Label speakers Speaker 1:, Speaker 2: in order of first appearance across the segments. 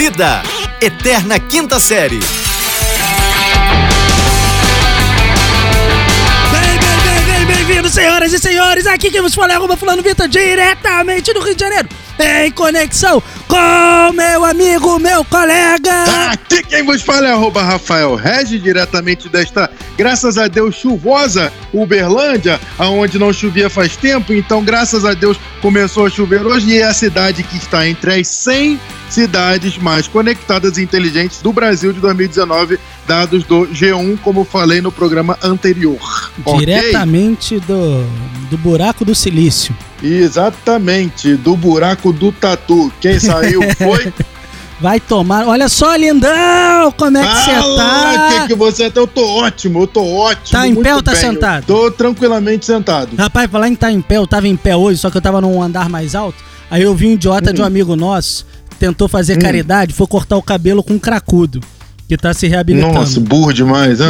Speaker 1: Vida, Eterna Quinta Série.
Speaker 2: Bem, bem, bem, bem, bem-vindos, senhoras e senhores. Aqui quem vos fala é arroba fulano Vitor, diretamente do Rio de Janeiro. Em conexão com meu amigo, meu colega.
Speaker 3: Aqui quem vos fala é arroba Rafael Regis, diretamente desta, graças a Deus, chuvosa Uberlândia, aonde não chovia faz tempo, então graças a Deus começou a chover hoje e é a cidade que está entre as 100 cidades mais conectadas e inteligentes do Brasil de 2019, dados do G1, como falei no programa anterior.
Speaker 2: Diretamente do, do buraco do silício.
Speaker 3: Exatamente, do buraco do tatu. Quem saiu foi
Speaker 2: Vai tomar. Olha só, lindão, como é que você tá?
Speaker 3: que, que você tá? Eu tô ótimo, eu tô ótimo.
Speaker 2: Tá em pé ou tá
Speaker 3: bem.
Speaker 2: sentado?
Speaker 3: Tô tranquilamente sentado.
Speaker 2: Rapaz, falar em estar em pé, eu tava em pé hoje, só que eu tava num andar mais alto. Aí eu vi um idiota de um amigo nosso, tentou fazer caridade, foi cortar o cabelo com um cracudo, que tá se reabilitando.
Speaker 3: Nossa, burro demais, hein?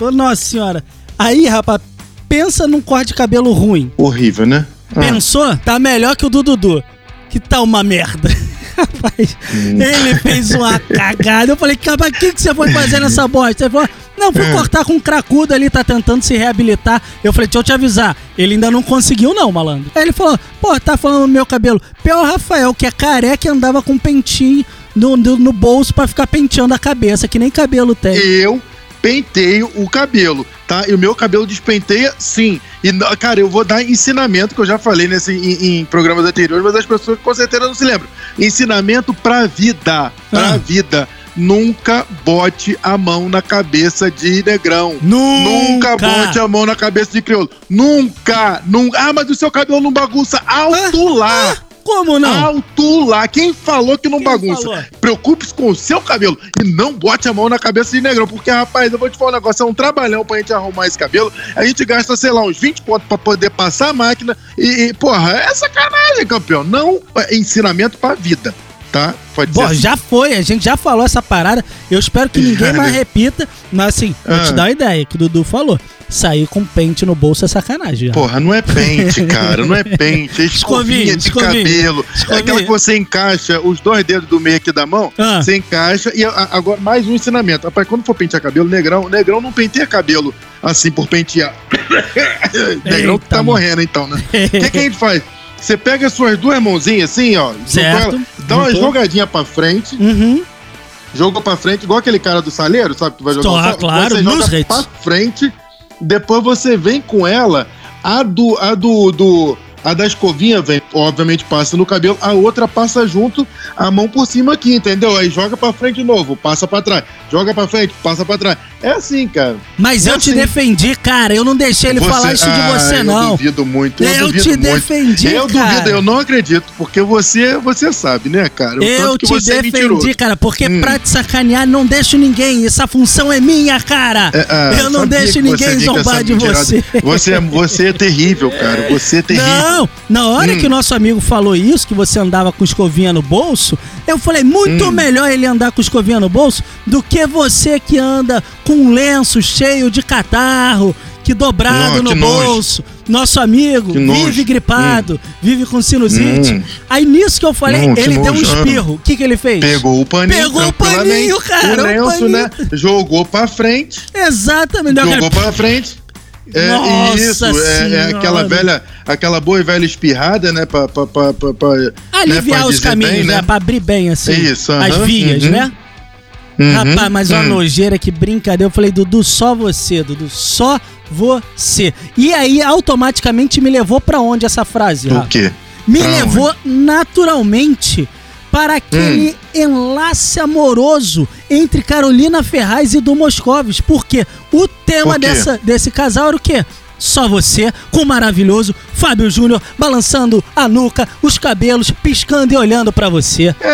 Speaker 2: Ô, nossa senhora. Aí, rapaz, pensa num corte de cabelo ruim.
Speaker 3: Horrível, né? Ah,
Speaker 2: Pensou? Tá melhor que o do Dudu. Que tá uma merda. Rapaz,
Speaker 3: Hum.
Speaker 2: ele fez uma cagada. Eu falei, cara, o que, que você foi fazer nessa bosta? Ele falou, não, fui cortar com um cracudo ali, tá tentando se reabilitar. Eu falei, deixa eu te avisar. Ele ainda não conseguiu, não, malandro. Aí ele falou, pô, tá falando do meu cabelo. Pior Rafael, que é careca e andava com um pentinho no, no, no bolso pra ficar penteando a cabeça, que nem cabelo tem.
Speaker 3: Eu penteio o cabelo, tá? E o meu cabelo despenteia, sim. E, cara, eu vou dar ensinamento, que eu já falei nesse, em, em programas anteriores, mas as pessoas com certeza não se lembram. Ensinamento pra vida. Pra
Speaker 2: Ah.
Speaker 3: vida. Nunca bote a mão na cabeça de negrão. Nunca bote a mão na cabeça de crioulo. Nunca, nunca. Ah, mas o seu cabelo não bagunça. Alto lá.
Speaker 2: Como não?
Speaker 3: Alto lá. Quem falou que não
Speaker 2: Quem
Speaker 3: bagunça? Preocupe-se com o seu cabelo e não bote a mão na cabeça de negrão. Porque, rapaz, eu vou te falar um negócio: é um trabalhão pra gente arrumar esse cabelo. A gente gasta, sei lá, uns 20 pontos pra poder passar a máquina. E, e, porra, é sacanagem, campeão. Não é ensinamento pra vida, tá? Pode
Speaker 2: Bom,
Speaker 3: ser. assim.
Speaker 2: já foi, a gente já falou essa parada. Eu espero que ninguém mais repita. Mas assim, vou te
Speaker 3: Ah.
Speaker 2: dar uma ideia que o Dudu falou. Sair com pente no bolso é sacanagem. já.
Speaker 3: Porra, não é pente, cara. Não é pente. É escovinha
Speaker 2: Escovinha,
Speaker 3: de
Speaker 2: escovinha.
Speaker 3: cabelo. É aquela que você encaixa os dois dedos do meio aqui da mão.
Speaker 2: Ah.
Speaker 3: Você encaixa. E agora, mais um ensinamento. Rapaz, quando for pentear cabelo, negrão, negrão não penteia cabelo assim por pentear. negrão
Speaker 2: Eita,
Speaker 3: tá
Speaker 2: mano.
Speaker 3: morrendo então, né? O que, que a gente faz? Você pega as suas duas mãozinhas assim, ó.
Speaker 2: Certo.
Speaker 3: ela, dá uma
Speaker 2: Juntou.
Speaker 3: jogadinha pra frente.
Speaker 2: Uhum.
Speaker 3: Jogou pra frente, igual aquele cara do saleiro, sabe? Que vai jogar
Speaker 2: Tô,
Speaker 3: sal-
Speaker 2: claro,
Speaker 3: Você joga
Speaker 2: hits.
Speaker 3: pra frente, depois você vem com ela, a do. A do, do a da escovinha, vem, obviamente, passa no cabelo, a outra passa junto, a mão por cima aqui, entendeu? Aí joga pra frente de novo, passa pra trás. Joga pra frente, passa pra trás. É assim, cara.
Speaker 2: Mas
Speaker 3: É
Speaker 2: eu te
Speaker 3: assim.
Speaker 2: defendi, cara. Eu não deixei ele
Speaker 3: Você-
Speaker 2: falar isso de
Speaker 3: Ah,
Speaker 2: você,
Speaker 3: eu
Speaker 2: não.
Speaker 3: duvido muito. Eu,
Speaker 2: Eu
Speaker 3: duvido
Speaker 2: te
Speaker 3: muito.
Speaker 2: defendi,
Speaker 3: Eu
Speaker 2: cara.
Speaker 3: duvido, eu não acredito, porque você, você sabe, né, cara? O
Speaker 2: Eu te
Speaker 3: é
Speaker 2: defendi, cara, porque
Speaker 3: Hum.
Speaker 2: pra te sacanear não deixo ninguém. Essa função é minha, cara.
Speaker 3: É, ah,
Speaker 2: eu não deixo ninguém zombar de você.
Speaker 3: Você é, você é terrível, cara. Você é terrível.
Speaker 2: Não, na hora
Speaker 3: Hum.
Speaker 2: que o nosso amigo falou isso, que você andava com escovinha no bolso, eu falei, muito
Speaker 3: Hum.
Speaker 2: melhor ele andar com escovinha no bolso do que você que anda com um lenço cheio de catarro, que dobrado
Speaker 3: Não,
Speaker 2: no
Speaker 3: que nojo.
Speaker 2: bolso. Nosso amigo vive gripado, vive com sinusite.
Speaker 3: Hum.
Speaker 2: Aí nisso que eu falei,
Speaker 3: que
Speaker 2: ele deu um espirro. O que, que ele fez?
Speaker 3: Pegou o paninho.
Speaker 2: Pegou o paninho, cara,
Speaker 3: O
Speaker 2: o
Speaker 3: lenço,
Speaker 2: paninho.
Speaker 3: né? Jogou pra frente.
Speaker 2: Exatamente.
Speaker 3: Jogou
Speaker 2: aquele-
Speaker 3: pra frente. É
Speaker 2: Nossa
Speaker 3: isso, é, é aquela velha, aquela boa e velha espirrada, né? Pra, pra, pra, pra,
Speaker 2: Aliviar
Speaker 3: né, pra
Speaker 2: os caminhos,
Speaker 3: bem,
Speaker 2: né? Pra abrir bem, assim.
Speaker 3: Isso,
Speaker 2: As
Speaker 3: aham,
Speaker 2: vias,
Speaker 3: uhum.
Speaker 2: né?
Speaker 3: Uhum,
Speaker 2: Rapaz, mas uma
Speaker 3: hum.
Speaker 2: nojeira, que brincadeira. Eu falei, Dudu, só você, Dudu, só você. E aí, automaticamente, me levou pra onde essa frase,
Speaker 3: O
Speaker 2: Rafa?
Speaker 3: quê?
Speaker 2: Me
Speaker 3: Pra
Speaker 2: levou naturalmente para aquele
Speaker 3: Hum.
Speaker 2: enlace amoroso entre Carolina Ferraz e Du Moscovis. Porque o tema
Speaker 3: Por
Speaker 2: dessa, desse casal era o quê? Só você, com o maravilhoso Fábio Júnior, balançando a nuca, os cabelos, piscando e olhando pra você.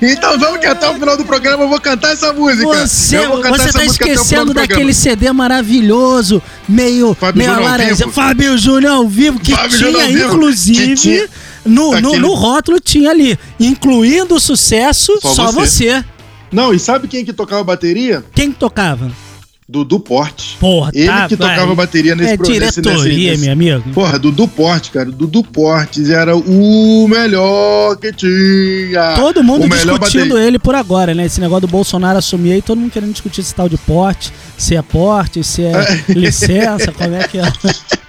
Speaker 3: Então vamos que até o final do programa eu vou cantar essa música.
Speaker 2: Você,
Speaker 3: cantar
Speaker 2: você tá esquecendo daquele CD maravilhoso, meio,
Speaker 3: Fábio
Speaker 2: meio. Fábio Júnior ao vivo, que
Speaker 3: Fábio
Speaker 2: tinha, inclusive,
Speaker 3: que tinha-
Speaker 2: no, no,
Speaker 3: aquele-
Speaker 2: no rótulo tinha ali, incluindo o sucesso, só,
Speaker 3: Só
Speaker 2: você.
Speaker 3: você. Não, e sabe quem que tocava bateria?
Speaker 2: Quem tocava?
Speaker 3: Dudu Porte.
Speaker 2: Porra,
Speaker 3: Ele
Speaker 2: tá,
Speaker 3: que tocava
Speaker 2: vai.
Speaker 3: bateria nesse
Speaker 2: É
Speaker 3: pro- nesse-
Speaker 2: diretoria,
Speaker 3: nesse-
Speaker 2: meu amigo.
Speaker 3: Porra, Dudu Porte, cara. Dudu Portes era o melhor que tinha.
Speaker 2: Todo mundo
Speaker 3: o
Speaker 2: discutindo ele por agora, né? Esse negócio do Bolsonaro assumir aí, todo mundo querendo discutir esse tal de porte, se é porte, se é licença, como é que é.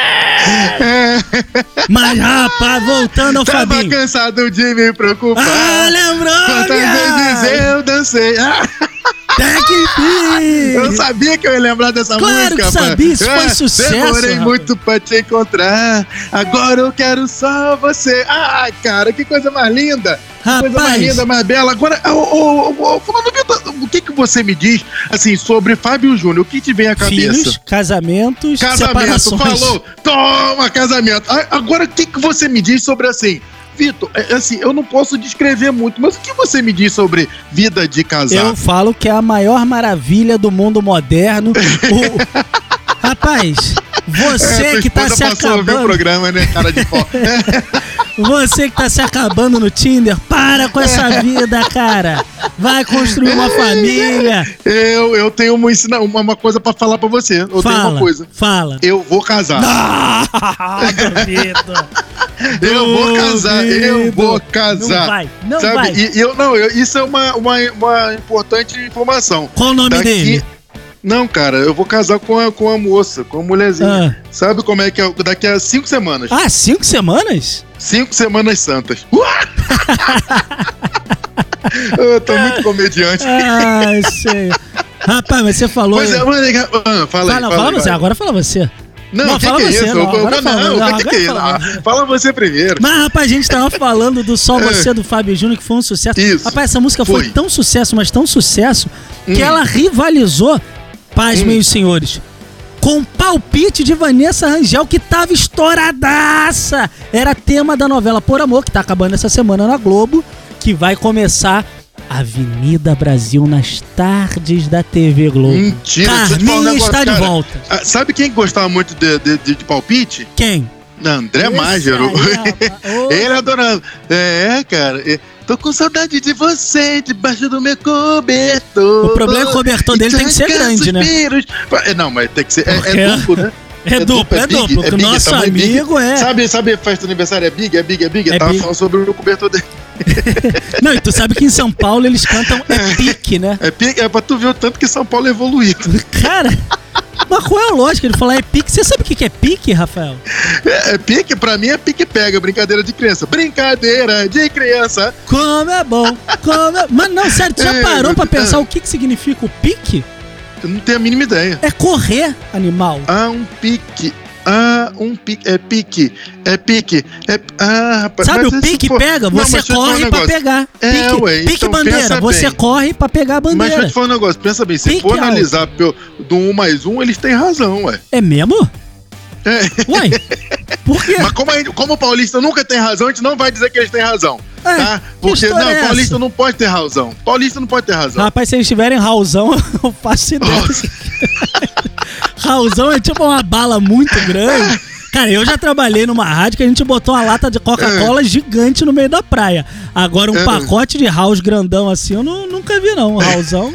Speaker 2: Mas, rapaz, voltando ao
Speaker 3: Tava
Speaker 2: Fabinho.
Speaker 3: cansado de me preocupar.
Speaker 2: Ah, lembrou,
Speaker 3: Quantas vezes
Speaker 2: cara?
Speaker 3: eu dancei. Ah,
Speaker 2: Que enfim.
Speaker 3: eu sabia que eu ia lembrar dessa
Speaker 2: Claro
Speaker 3: música.
Speaker 2: que
Speaker 3: pá.
Speaker 2: sabia, isso foi
Speaker 3: Ah,
Speaker 2: sucesso,
Speaker 3: Demorei
Speaker 2: rapaz.
Speaker 3: muito pra te encontrar. Agora eu quero só você. Ah, cara, que coisa mais linda. Que coisa mais
Speaker 2: Rapaz.
Speaker 3: linda, mais bela. Agora, ô, ô, o que, que você me diz assim sobre Fábio Júnior? O que te vem à cabeça?
Speaker 2: Filhos, casamentos,
Speaker 3: Casamento,
Speaker 2: separações.
Speaker 3: falou. Toma, casamento. Agora, o que, que você me diz sobre assim? Vitor, é, assim, eu não posso descrever muito, mas o que você me diz sobre vida de casar?
Speaker 2: Eu falo que é a maior maravilha do mundo moderno. O- Rapaz, você
Speaker 3: É,
Speaker 2: que tá se
Speaker 3: passou a ouvir o
Speaker 2: acabando.
Speaker 3: programa, né, cara de pau.
Speaker 2: Você que tá se acabando no Tinder, para com essa vida, cara. Vai construir uma família.
Speaker 3: eu, eu tenho uma, uma, uma coisa pra falar pra você. Eu tenho
Speaker 2: fala,
Speaker 3: uma coisa.
Speaker 2: fala.
Speaker 3: Eu vou casar.
Speaker 2: Ah, duvido.
Speaker 3: Eu vou casar, eu vou casar.
Speaker 2: Não vai, não
Speaker 3: Sabe?
Speaker 2: vai.
Speaker 3: E, eu, não, eu- isso é uma, uma, uma importante informação.
Speaker 2: Qual o nome
Speaker 3: Daqui-
Speaker 2: dele?
Speaker 3: Não, cara, eu vou casar com a, com a moça, com a mulherzinha. Sabe como é que é? Daqui a cinco semanas.
Speaker 2: Ah, cinco semanas?
Speaker 3: Cinco semanas santas. eu tô muito comediante.
Speaker 2: Ah, sei. Rapaz, mas você falou.
Speaker 3: É, mas, ah, fala aí,
Speaker 2: fala,
Speaker 3: fala,
Speaker 2: fala você, agora fala você.
Speaker 3: Não, que,
Speaker 2: fala
Speaker 3: que é
Speaker 2: você,
Speaker 3: isso?
Speaker 2: não,
Speaker 3: Eu-
Speaker 2: fala,
Speaker 3: que, que é isso?
Speaker 2: fala
Speaker 3: Ah,
Speaker 2: você.
Speaker 3: Fala você primeiro.
Speaker 2: Mas, rapaz, a gente tava falando do Só Você do Fábio Júnior, que foi um sucesso.
Speaker 3: É. Isso.
Speaker 2: Rapaz, essa música foi,
Speaker 3: Foi.
Speaker 2: tão sucesso, mas tão sucesso, que
Speaker 3: Hum.
Speaker 2: ela rivalizou, paz,
Speaker 3: Hum.
Speaker 2: meus senhores, com o palpite de Vanessa Rangel, que tava estouradaça. Era tema da novela Por Amor, que tá acabando essa semana na Globo, que vai começar Avenida Brasil nas tardes da TV Globo.
Speaker 3: Mentira, falar um
Speaker 2: Carminha
Speaker 3: negócio,
Speaker 2: está de
Speaker 3: cara.
Speaker 2: volta.
Speaker 3: Ah, sabe quem gostava muito de, de, de- de palpite?
Speaker 2: Quem?
Speaker 3: André.
Speaker 2: Ô,
Speaker 3: Ele adorava. É, cara. é, Tô com saudade de você debaixo do meu cobertor.
Speaker 2: O problema é que o cobertor dele tem que ser grande, né?
Speaker 3: É, não, mas tem que ser. É,
Speaker 2: Porque-
Speaker 3: é duplo, né?
Speaker 2: É duplo, é
Speaker 3: big,
Speaker 2: duplo. que o
Speaker 3: big,
Speaker 2: nosso
Speaker 3: tamanho big.
Speaker 2: amigo é.
Speaker 3: Sabe, sabe, festa de aniversário é big, é big, é big?
Speaker 2: É
Speaker 3: Eu tava
Speaker 2: big.
Speaker 3: falando sobre o cobertor dele.
Speaker 2: Não, e tu sabe que em São Paulo eles cantam é pique, né?
Speaker 3: É, big, é pra tu ver o tanto que São Paulo é evoluído.
Speaker 2: Cara, mas qual é a lógica de falar é pique? Você sabe o que é pique, Rafael?
Speaker 3: É, é pique, pra mim é pique pega, brincadeira de criança. Brincadeira de criança.
Speaker 2: Como é bom, como é... Mas não, sério, tu já
Speaker 3: É,
Speaker 2: parou pra
Speaker 3: meu-
Speaker 2: pensar o que que significa o pique?
Speaker 3: Eu não tenho a mínima ideia.
Speaker 2: É correr, animal.
Speaker 3: Ah, um pique. Ah, um pique. É pique. É pique. É... Ah, rapaz.
Speaker 2: Sabe o pique
Speaker 3: for-
Speaker 2: pega?
Speaker 3: Não,
Speaker 2: Você
Speaker 3: te falar um
Speaker 2: corre pra pegar.
Speaker 3: É,
Speaker 2: pique
Speaker 3: ué,
Speaker 2: pique
Speaker 3: então
Speaker 2: bandeira, você
Speaker 3: bem.
Speaker 2: corre pra pegar a
Speaker 3: Mas deixa eu
Speaker 2: bandeira.
Speaker 3: te falar um negócio. Pensa bem, se
Speaker 2: Pique
Speaker 3: for analisar pelo, do 1 mais 1, eles têm razão, ué.
Speaker 2: É mesmo?
Speaker 3: É.
Speaker 2: Uai, por quê?
Speaker 3: Mas como, gente- como o paulista nunca tem razão, a gente não vai dizer que eles têm razão.
Speaker 2: É,
Speaker 3: tá?
Speaker 2: que
Speaker 3: Porque, não,
Speaker 2: é
Speaker 3: paulista não pode ter razão. Paulista não pode ter razão.
Speaker 2: Rapaz, se eles tiverem Raulzão, eu faço ideia. Raulzão é tipo uma bala muito grande. Cara, eu já trabalhei numa rádio que a gente botou uma lata de Coca-Cola gigante no meio da praia. Agora, um
Speaker 3: É.
Speaker 2: pacote de House grandão assim, eu nu- nunca vi, não. Um Raulzão.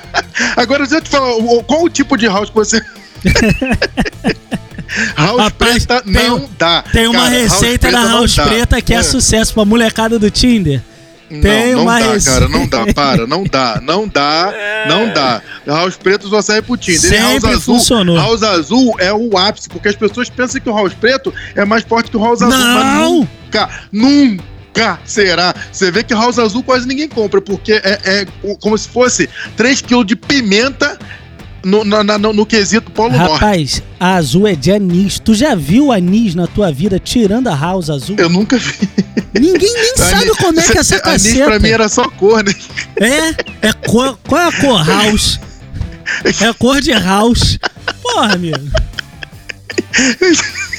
Speaker 3: Agora, deixa eu te falar, qual o tipo de house que você. house
Speaker 2: Rapaz,
Speaker 3: preta
Speaker 2: tem
Speaker 3: não dá.
Speaker 2: Tem uma
Speaker 3: Cara,
Speaker 2: receita da
Speaker 3: não
Speaker 2: House. Preta que é. sucesso pra molecada do Tinder. Tem
Speaker 3: não, não
Speaker 2: uma
Speaker 3: dá,
Speaker 2: receita.
Speaker 3: cara, não dá, para, não dá, não dá, não dá. House preto só serve pro Tinder. E House
Speaker 2: Sempre
Speaker 3: azul,
Speaker 2: funcionou.
Speaker 3: House azul é o ápice, porque as pessoas pensam que o House preto é mais forte que o House azul, mas
Speaker 2: Não!
Speaker 3: nunca, nunca será. Você vê que House azul quase ninguém compra, porque é, é como se fosse 3 kg de pimenta no, na- no, no quesito Polo Norte.
Speaker 2: Rapaz, a azul é de anis. Tu já viu anis na tua vida tirando a House azul?
Speaker 3: Eu nunca vi.
Speaker 2: Ninguém nem sabe
Speaker 3: Anis-
Speaker 2: como é que é essa
Speaker 3: Anis
Speaker 2: caceta.
Speaker 3: pra mim era só cor, né?
Speaker 2: É? É cor. Qual é a cor? House. É a cor de house. Porra, amigo.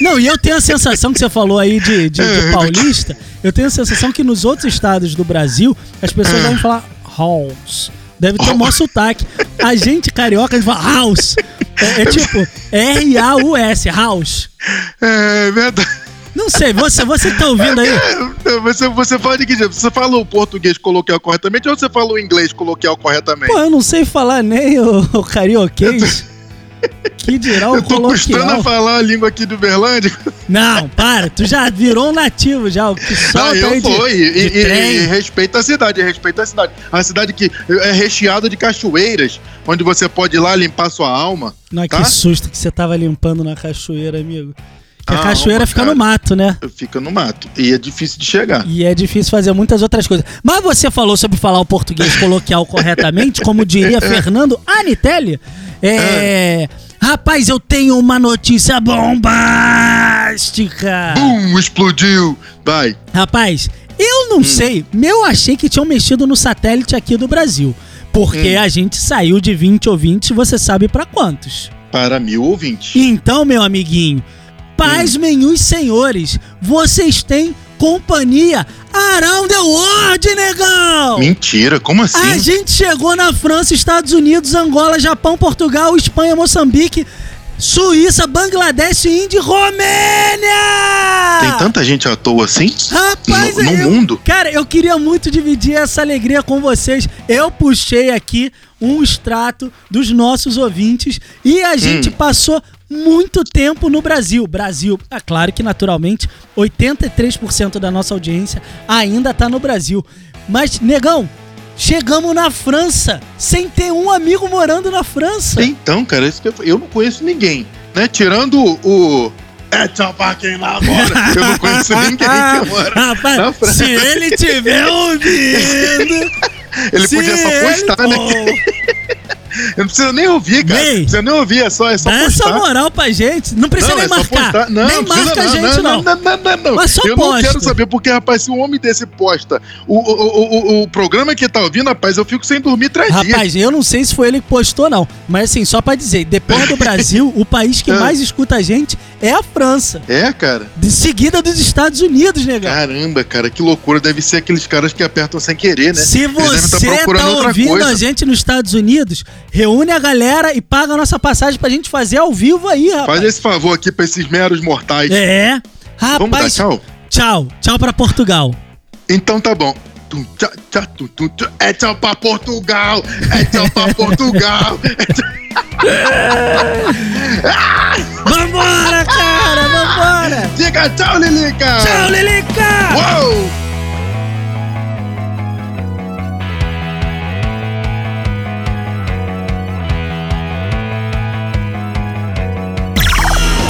Speaker 2: Não, e eu tenho a sensação que você falou aí de, de,
Speaker 3: É.
Speaker 2: de paulista. Eu tenho a sensação que nos outros estados do Brasil as pessoas
Speaker 3: É.
Speaker 2: devem falar house. Deve ter o maior sotaque. A gente carioca, a gente fala house. É, é tipo R-A-U-S, house.
Speaker 3: É verdade.
Speaker 2: Não sei, você, você tá ouvindo aí.
Speaker 3: É, Você, você fala de que jeito? Você fala o português coloquial corretamente ou você fala o inglês coloquial corretamente?
Speaker 2: Pô, eu não sei falar nem o, o carioquês. Que dirá o
Speaker 3: eu tô custando a
Speaker 2: coloquial.
Speaker 3: falar a língua aqui do Berlândia.
Speaker 2: Não, para, tu já virou um nativo já, o que solta
Speaker 3: Ah, eu
Speaker 2: aí de.
Speaker 3: E,
Speaker 2: de
Speaker 3: e- e- e respeita a cidade, respeita a cidade. A cidade que é recheada de cachoeiras, onde você pode ir lá limpar sua alma.
Speaker 2: Não,
Speaker 3: tá?
Speaker 2: que susto que você tava limpando na cachoeira, amigo. Que a
Speaker 3: Ah,
Speaker 2: cachoeira
Speaker 3: uma
Speaker 2: fica
Speaker 3: cara.
Speaker 2: no mato, né?
Speaker 3: Fica no mato. E é difícil de chegar.
Speaker 2: E é difícil fazer muitas outras coisas. Mas você falou sobre falar o português coloquial corretamente, como diria Fernando Anitelli. É. Rapaz, eu tenho uma notícia bombástica.
Speaker 3: Bum, explodiu. Vai.
Speaker 2: Rapaz, eu não sei, eu achei que tinham mexido no satélite aqui do Brasil. Porque a gente saiu de 20 ouvintes, você sabe pra quantos.
Speaker 3: Para mil ouvintes.
Speaker 2: Então, meu amiguinho, pasmem os senhores, vocês têm companhia around the world, negão!
Speaker 3: Mentira, como assim?
Speaker 2: A gente chegou na França, Estados Unidos, Angola, Japão, Portugal, Espanha, Moçambique, Suíça, Bangladesh, Índia e Romênia!
Speaker 3: Tem tanta gente à toa assim?
Speaker 2: Rapaz,
Speaker 3: no, no
Speaker 2: eu-
Speaker 3: mundo?
Speaker 2: Cara, eu queria muito dividir essa alegria com vocês. Eu puxei aqui um extrato dos nossos ouvintes e a gente passou muito tempo no Brasil. Brasil, é claro que naturalmente 83% da nossa audiência ainda tá no Brasil. Mas, negão, chegamos na França sem ter um amigo morando na França.
Speaker 3: Então, cara, isso que eu, eu não conheço ninguém, né? Tirando o. É tchau pra quem lá agora. Eu não conheço ninguém que mora na
Speaker 2: Rapaz,
Speaker 3: França.
Speaker 2: se ele tiver ouvindo.
Speaker 3: Ele
Speaker 2: se
Speaker 3: podia só
Speaker 2: ele
Speaker 3: postar, né? Eu não precisa nem ouvir, cara. Não precisa nem ouvir, é só, é só
Speaker 2: Dá essa
Speaker 3: postar.
Speaker 2: moral pra gente. Não precisa nem
Speaker 3: é
Speaker 2: marcar.
Speaker 3: Não,
Speaker 2: nem
Speaker 3: precisa
Speaker 2: marca a gente,
Speaker 3: não.
Speaker 2: não.
Speaker 3: Não, não, não, não,
Speaker 2: Mas só
Speaker 3: Eu
Speaker 2: posta.
Speaker 3: não quero saber, porque, rapaz, se um homem desse posta o, o, o, o, programa que tá ouvindo, rapaz, eu fico sem dormir três dias.
Speaker 2: Rapaz, eu não sei se foi ele que postou, não. Mas assim, só pra dizer, depois do Brasil, o país que
Speaker 3: É.
Speaker 2: mais escuta a gente é a França.
Speaker 3: É, cara.
Speaker 2: De seguida dos Estados Unidos, negão.
Speaker 3: Caramba, cara, que loucura. Deve ser aqueles caras que apertam sem querer, né?
Speaker 2: Se
Speaker 3: Eles devem
Speaker 2: você tá ouvindo
Speaker 3: coisa.
Speaker 2: a gente nos Estados Unidos, reúne a galera e paga a nossa passagem pra gente fazer ao vivo aí, rapaz.
Speaker 3: Faz esse favor aqui pra esses meros mortais.
Speaker 2: É.
Speaker 3: Vamos dar
Speaker 2: Rapaz,
Speaker 3: tchau?
Speaker 2: tchau. Tchau pra Portugal.
Speaker 3: Então tá bom. É tchau pra Portugal! É tchau pra Portugal! É tchau-
Speaker 2: Vambora, cara, vambora.
Speaker 3: Diga tchau, Lilica!
Speaker 2: Tchau, Lilica.
Speaker 3: Uou!